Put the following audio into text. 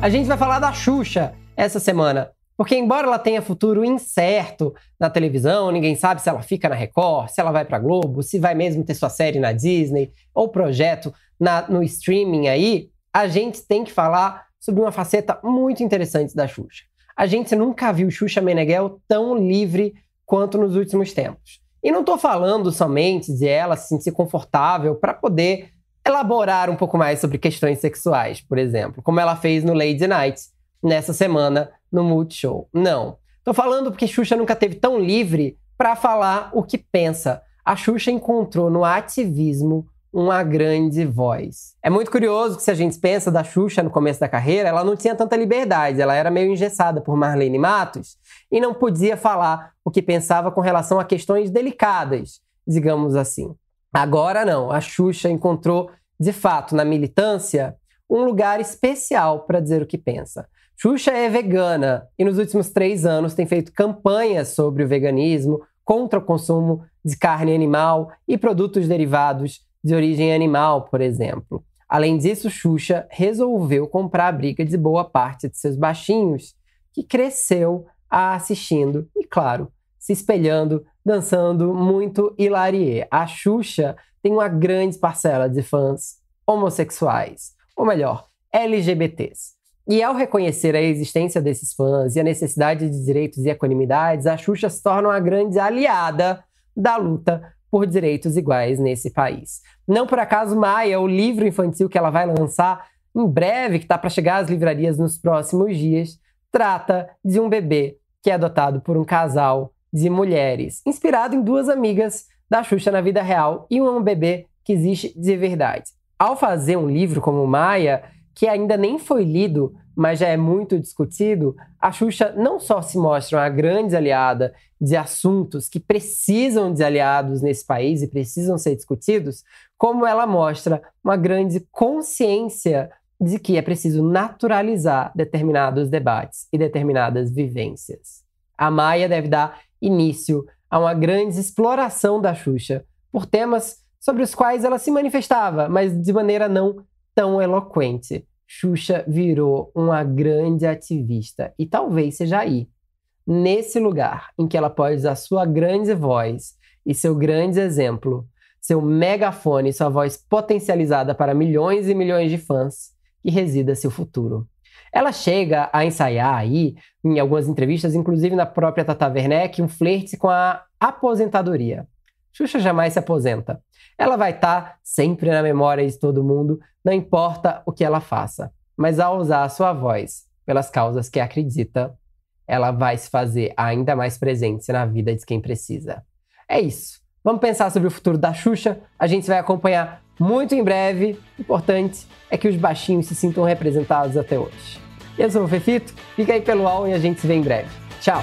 A gente vai falar da Xuxa essa semana. Porque, embora ela tenha futuro incerto na televisão, ninguém sabe se ela fica na Record, se ela vai pra Globo, se vai mesmo ter sua série na Disney ou projeto na, no streaming aí, a gente tem que falar sobre uma faceta muito interessante da Xuxa. A gente nunca viu Xuxa Meneghel tão livre quanto nos últimos tempos. E não estou falando somente de ela se sentir confortável para poder elaborar um pouco mais sobre questões sexuais, por exemplo, como ela fez no Lady Night nessa semana no Multishow. Não. Tô falando porque Xuxa nunca teve tão livre para falar o que pensa. A Xuxa encontrou no ativismo uma grande voz. É muito curioso que se a gente pensa da Xuxa no começo da carreira, ela não tinha tanta liberdade, ela era meio engessada por Marlene Matos e não podia falar o que pensava com relação a questões delicadas, digamos assim. Agora não, a Xuxa encontrou, de fato, na militância, um lugar especial para dizer o que pensa. Xuxa é vegana e nos últimos três anos tem feito campanhas sobre o veganismo, contra o consumo de carne animal e produtos derivados de origem animal, por exemplo. Além disso, Xuxa resolveu comprar a briga de boa parte de seus baixinhos, que cresceu assistindo e, claro, se espelhando, dançando muito hilarie. A Xuxa tem uma grande parcela de fãs homossexuais, ou melhor, LGBTs. E ao reconhecer a existência desses fãs e a necessidade de direitos e equanimidades, a Xuxa se torna uma grande aliada da luta por direitos iguais nesse país. Não por acaso, Maia, o livro infantil que ela vai lançar em breve, que está para chegar às livrarias nos próximos dias, trata de um bebê que é adotado por um casal de mulheres, inspirado em duas amigas da Xuxa na vida real e um bebê que existe de verdade. Ao fazer um livro como Maia, que ainda nem foi lido, mas já é muito discutido, a Xuxa não só se mostra uma grande aliada de assuntos que precisam de aliados nesse país e precisam ser discutidos, como ela mostra uma grande consciência de que é preciso naturalizar determinados debates e determinadas vivências. A Maia deve dar início a uma grande exploração da Xuxa por temas sobre os quais ela se manifestava, mas de maneira não tão eloquente. Xuxa virou uma grande ativista e talvez seja aí, nesse lugar em que ela pode usar sua grande voz e seu grande exemplo, seu megafone e sua voz potencializada para milhões e milhões de fãs, que resida seu futuro. Ela chega a ensaiar aí, em algumas entrevistas, inclusive na própria Tata Werneck, um flerte com a aposentadoria. Xuxa jamais se aposenta. Ela vai estar tá sempre na memória de todo mundo, não importa o que ela faça. Mas ao usar a sua voz pelas causas que acredita, ela vai se fazer ainda mais presente na vida de quem precisa. É isso. Vamos pensar sobre o futuro da Xuxa. A gente vai acompanhar muito em breve. O importante é que os baixinhos se sintam representados até hoje. Eu sou o Fefito, fica aí pelo UOL e a gente se vê em breve. Tchau!